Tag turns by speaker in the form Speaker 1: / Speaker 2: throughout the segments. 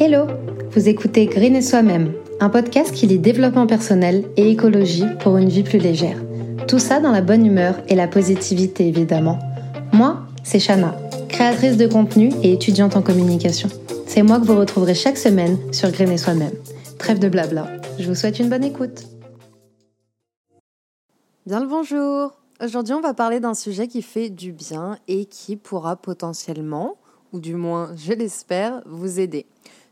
Speaker 1: Hello Vous écoutez Green et Soi-même, un podcast qui lit développement personnel et écologie pour une vie plus légère. Tout ça dans la bonne humeur et la positivité évidemment. Moi, c'est Shana, créatrice de contenu et étudiante en communication. C'est moi que vous retrouverez chaque semaine sur Green et Soi-même. Trêve de blabla, je vous souhaite une bonne écoute.
Speaker 2: Bien le bonjour Aujourd'hui on va parler d'un sujet qui fait du bien et qui pourra potentiellement, ou du moins je l'espère, vous aider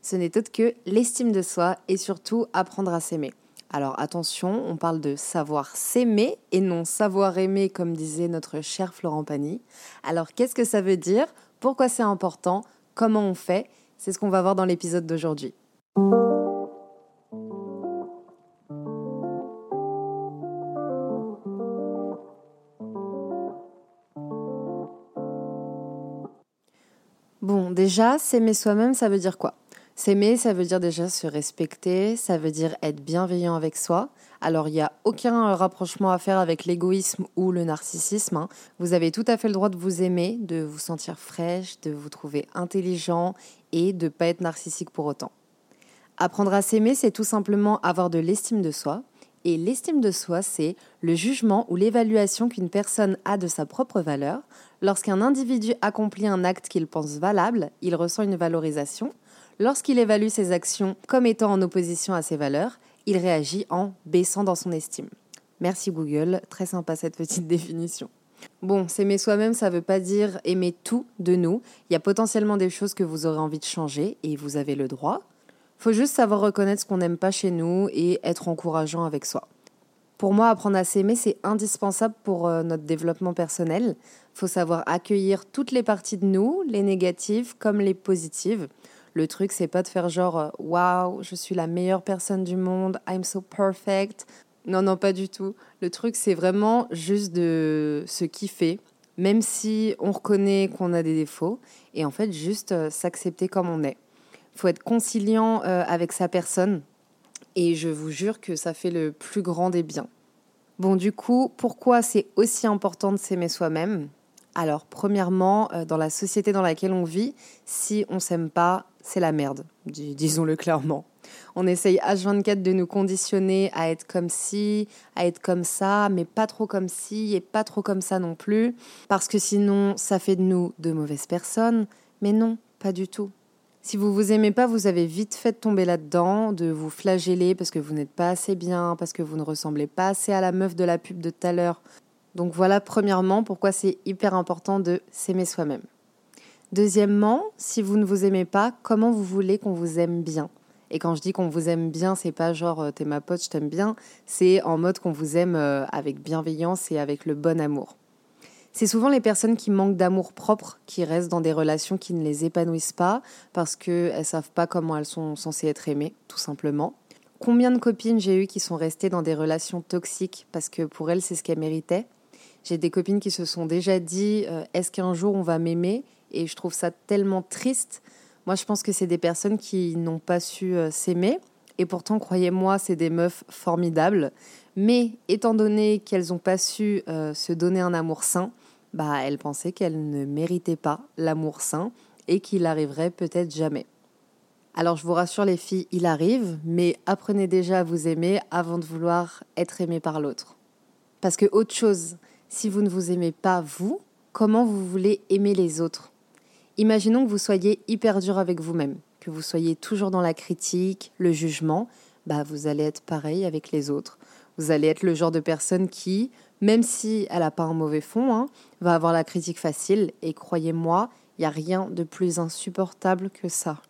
Speaker 2: ce n'est autre que l'estime de soi et surtout apprendre à s'aimer. Alors attention, on parle de savoir s'aimer et non savoir aimer comme disait notre cher Florent Pagny. Alors qu'est-ce que ça veut dire? Pourquoi c'est important? Comment on fait? C'est ce qu'on va voir dans l'épisode d'aujourd'hui. Bon, déjà, s'aimer soi-même, ça veut dire quoi? S'aimer, ça veut dire déjà se respecter, ça veut dire être bienveillant avec soi. Alors, il n'y a aucun rapprochement à faire avec l'égoïsme ou le narcissisme. Hein. Vous avez tout à fait le droit de vous aimer, de vous sentir fraîche, de vous trouver intelligent et de ne pas être narcissique pour autant. Apprendre à s'aimer, c'est tout simplement avoir de l'estime de soi. Et l'estime de soi, c'est le jugement ou l'évaluation qu'une personne a de sa propre valeur. Lorsqu'un individu accomplit un acte qu'il pense valable, il ressent une valorisation. Lorsqu'il évalue ses actions comme étant en opposition à ses valeurs, il réagit en baissant dans son estime. Merci Google, très sympa cette petite définition. Bon, s'aimer soi-même, ça ne veut pas dire aimer tout de nous. Il y a potentiellement des choses que vous aurez envie de changer et vous avez le droit. Faut juste savoir reconnaître ce qu'on n'aime pas chez nous et être encourageant avec soi. Pour moi, apprendre à s'aimer, c'est indispensable pour euh, notre développement personnel. Faut savoir accueillir toutes les parties de nous, les négatives comme les positives. Le truc, c'est pas de faire genre euh, waouh, je suis la meilleure personne du monde, I'm so perfect. Non, non, pas du tout. Le truc, c'est vraiment juste de se kiffer, même si on reconnaît qu'on a des défauts, et en fait, juste euh, s'accepter comme on est. Faut être conciliant euh, avec sa personne, et je vous jure que ça fait le plus grand des biens. Bon, du coup, pourquoi c'est aussi important de s'aimer soi-même? Alors, premièrement, dans la société dans laquelle on vit, si on s'aime pas, c'est la merde, disons-le clairement. On essaye H24 de nous conditionner à être comme ci, à être comme ça, mais pas trop comme ci et pas trop comme ça non plus, parce que sinon ça fait de nous de mauvaises personnes. Mais non, pas du tout. Si vous vous aimez pas, vous avez vite fait de tomber là-dedans, de vous flageller parce que vous n'êtes pas assez bien, parce que vous ne ressemblez pas assez à la meuf de la pub de tout à l'heure. Donc voilà, premièrement, pourquoi c'est hyper important de s'aimer soi-même. Deuxièmement, si vous ne vous aimez pas, comment vous voulez qu'on vous aime bien? Et quand je dis qu'on vous aime bien, c'est pas genre euh, t'es ma pote, je t'aime bien, c'est en mode qu'on vous aime euh, avec bienveillance et avec le bon amour. C'est souvent les personnes qui manquent d'amour propre qui restent dans des relations qui ne les épanouissent pas parce qu'elles ne savent pas comment elles sont censées être aimées, tout simplement. Combien de copines j'ai eues qui sont restées dans des relations toxiques parce que pour elles c'est ce qu'elles méritaient? J'ai des copines qui se sont déjà dit euh, est-ce qu'un jour on va m'aimer? Et je trouve ça tellement triste. Moi, je pense que c'est des personnes qui n'ont pas su euh, s'aimer. Et pourtant, croyez-moi, c'est des meufs formidables. Mais étant donné qu'elles n'ont pas su euh, se donner un amour sain, bah, elles pensaient qu'elles ne méritaient pas l'amour sain et qu'il arriverait peut-être jamais. Alors je vous rassure les filles, il arrive, mais apprenez déjà à vous aimer avant de vouloir être aimé par l'autre. Parce que autre chose, si vous ne vous aimez pas vous, comment vous voulez aimer les autres? Imaginons que vous soyez hyper dur avec vous-même, que vous soyez toujours dans la critique, le jugement, bah vous allez être pareil avec les autres. Vous allez être le genre de personne qui, même si elle n'a pas un mauvais fond, hein, va avoir la critique facile. Et croyez-moi, il n'y a rien de plus insupportable que ça.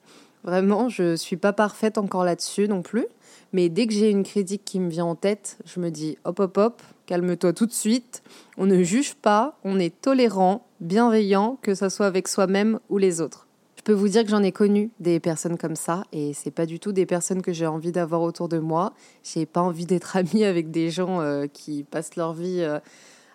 Speaker 2: Vraiment, je ne suis pas parfaite encore là-dessus non plus. Mais dès que j'ai une critique qui me vient en tête, je me dis hop hop hop, calme-toi tout de suite. On ne juge pas, on est tolérant, bienveillant, que ce soit avec soi-même ou les autres. Je peux vous dire que j'en ai connu des personnes comme ça et c'est pas du tout des personnes que j'ai envie d'avoir autour de moi. J'ai pas envie d'être amie avec des gens euh, qui passent leur vie euh,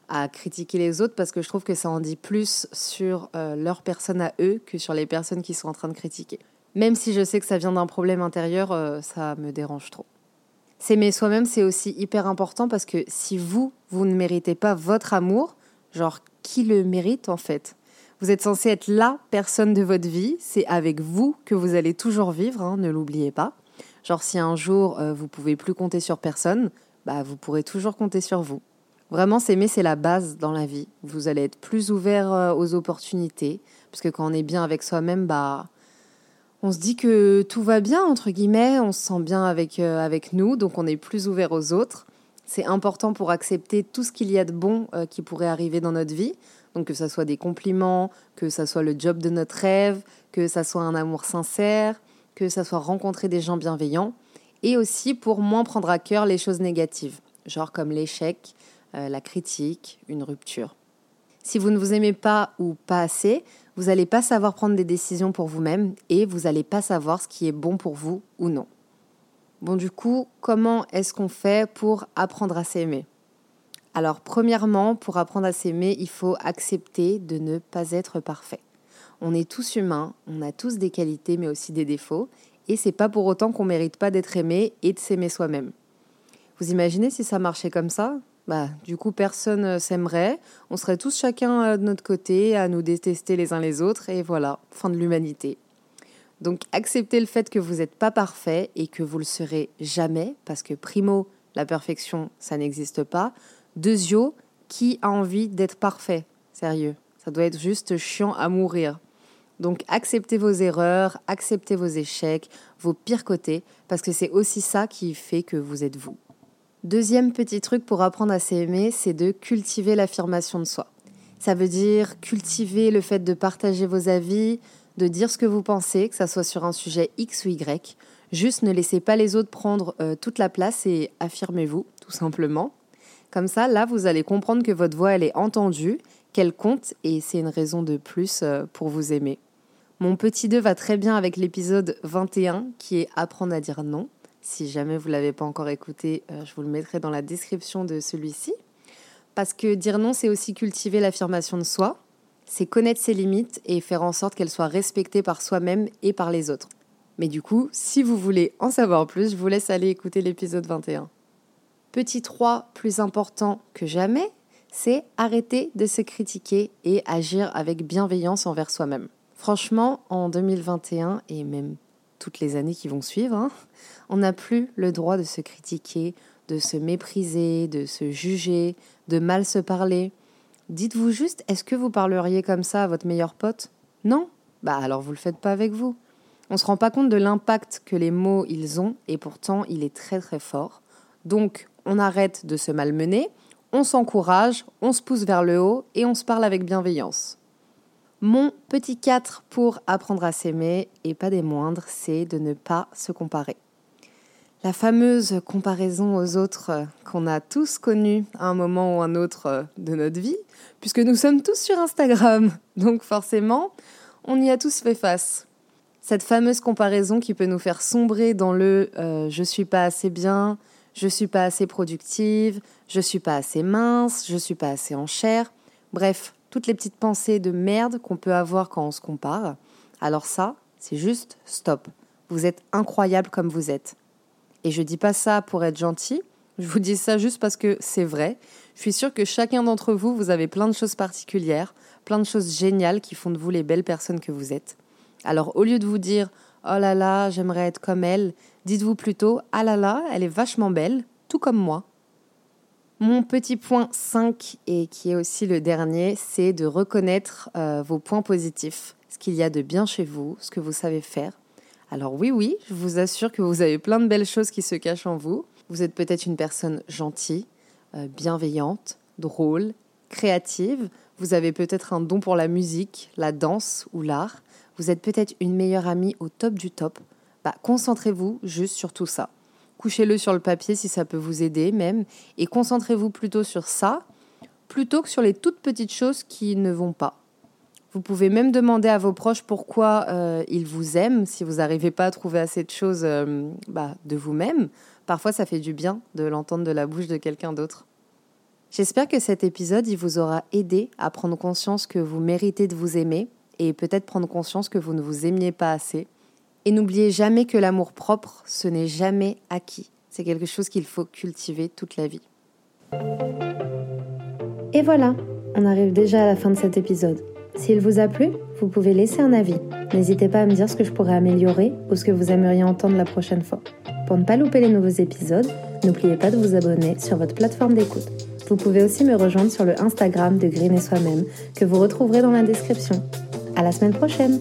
Speaker 2: à critiquer les autres parce que je trouve que ça en dit plus sur euh, leur personne à eux que sur les personnes qui sont en train de critiquer. Même si je sais que ça vient d'un problème intérieur, ça me dérange trop. S'aimer soi-même, c'est aussi hyper important parce que si vous, vous ne méritez pas votre amour, genre qui le mérite en fait? Vous êtes censé être la personne de votre vie. C'est avec vous que vous allez toujours vivre, hein, ne l'oubliez pas. Genre si un jour euh, vous pouvez plus compter sur personne, bah vous pourrez toujours compter sur vous. Vraiment, s'aimer, c'est la base dans la vie. Vous allez être plus ouvert euh, aux opportunités, parce que quand on est bien avec soi-même, bah on se dit que tout va bien entre guillemets, on se sent bien avec euh, avec nous, donc on est plus ouvert aux autres. C'est important pour accepter tout ce qu'il y a de bon qui pourrait arriver dans notre vie. Donc que ça soit des compliments, que ça soit le job de notre rêve, que ça soit un amour sincère, que ça soit rencontrer des gens bienveillants, et aussi pour moins prendre à cœur les choses négatives, genre comme l'échec, euh, la critique, une rupture. Si vous ne vous aimez pas ou pas assez, vous n'allez pas savoir prendre des décisions pour vous-même et vous n'allez pas savoir ce qui est bon pour vous ou non. Bon, du coup, comment est-ce qu'on fait pour apprendre à s'aimer? Alors, premièrement, pour apprendre à s'aimer, il faut accepter de ne pas être parfait. On est tous humains, on a tous des qualités mais aussi des défauts, et c'est pas pour autant qu'on mérite pas d'être aimé et de s'aimer soi-même. Vous imaginez si ça marchait comme ça? Bah, du coup, personne euh, s'aimerait, on serait tous chacun euh, de notre côté à nous détester les uns les autres, et voilà, fin de l'humanité. Donc, acceptez le fait que vous n'êtes pas parfait et que vous le serez jamais, parce que primo, la perfection, ça n'existe pas. Deuxio, qui a envie d'être parfait? Sérieux, ça doit être juste chiant à mourir. Donc acceptez vos erreurs, acceptez vos échecs, vos pires côtés, parce que c'est aussi ça qui fait que vous êtes vous. Deuxième petit truc pour apprendre à s'aimer, c'est de cultiver l'affirmation de soi. Ça veut dire cultiver le fait de partager vos avis, de dire ce que vous pensez, que ça soit sur un sujet X ou Y. Juste ne laissez pas les autres prendre euh, toute la place et affirmez-vous, tout simplement. Comme ça, là, vous allez comprendre que votre voix, elle est entendue, qu'elle compte, et c'est une raison de plus euh, pour vous aimer. Mon petit 2 va très bien avec l'épisode 21 qui est Apprendre à dire non. Si jamais vous ne l'avez pas encore écouté, euh, je vous le mettrai dans la description de celui-ci. Parce que dire non, c'est aussi cultiver l'affirmation de soi, c'est connaître ses limites et faire en sorte qu'elles soient respectées par soi-même et par les autres. Mais du coup, si vous voulez en savoir plus, je vous laisse aller écouter l'épisode 21. Petit 3, plus important que jamais, c'est arrêter de se critiquer et agir avec bienveillance envers soi-même. Franchement, en 2021 et même toutes les années qui vont suivre, hein, on n'a plus le droit de se critiquer, de se mépriser, de se juger, de mal se parler. Dites-vous juste, est-ce que vous parleriez comme ça à votre meilleur pote? Non Bah alors vous le faites pas avec vous. On se rend pas compte de l'impact que les mots ils ont et pourtant il est très très fort. Donc on arrête de se malmener, on s'encourage, on se pousse vers le haut et on se parle avec bienveillance. Mon petit 4 pour apprendre à s'aimer, et pas des moindres, c'est de ne pas se comparer. La fameuse comparaison aux autres qu'on a tous connue à un moment ou un autre de notre vie, puisque nous sommes tous sur Instagram, donc forcément, on y a tous fait face. Cette fameuse comparaison qui peut nous faire sombrer dans le euh, je suis pas assez bien, je suis pas assez productive, je suis pas assez mince, je suis pas assez en chair. Bref, toutes les petites pensées de merde qu'on peut avoir quand on se compare. Alors ça, c'est juste stop. Vous êtes incroyable comme vous êtes. Et je dis pas ça pour être gentil, je vous dis ça juste parce que c'est vrai. Je suis sûre que chacun d'entre vous, vous avez plein de choses particulières, plein de choses géniales qui font de vous les belles personnes que vous êtes. Alors au lieu de vous dire oh là là, j'aimerais être comme elle, dites-vous plutôt ah là là, elle est vachement belle, tout comme moi. Mon petit point 5, et qui est aussi le dernier, c'est de reconnaître euh, vos points positifs, ce qu'il y a de bien chez vous, ce que vous savez faire. Alors oui, oui, je vous assure que vous avez plein de belles choses qui se cachent en vous. Vous êtes peut-être une personne gentille, euh, bienveillante, drôle, créative. Vous avez peut-être un don pour la musique, la danse ou l'art. Vous êtes peut-être une meilleure amie au top du top. Bah, concentrez-vous juste sur tout ça couchez-le sur le papier si ça peut vous aider même, et concentrez-vous plutôt sur ça, plutôt que sur les toutes petites choses qui ne vont pas. Vous pouvez même demander à vos proches pourquoi euh, ils vous aiment, si vous n'arrivez pas à trouver assez de choses euh, bah, de vous-même. Parfois, ça fait du bien de l'entendre de la bouche de quelqu'un d'autre. J'espère que cet épisode vous aura aidé à prendre conscience que vous méritez de vous aimer et peut-être prendre conscience que vous ne vous aimiez pas assez et n'oubliez jamais que l'amour propre, ce n'est jamais acquis. C'est quelque chose qu'il faut cultiver toute la vie.
Speaker 1: Et voilà, on arrive déjà à la fin de cet épisode. S'il vous a plu, vous pouvez laisser un avis. N'hésitez pas à me dire ce que je pourrais améliorer ou ce que vous aimeriez entendre la prochaine fois. Pour ne pas louper les nouveaux épisodes, n'oubliez pas de vous abonner sur votre plateforme d'écoute. Vous pouvez aussi me rejoindre sur le Instagram de Green et Soi-même que vous retrouverez dans la description. À la semaine prochaine!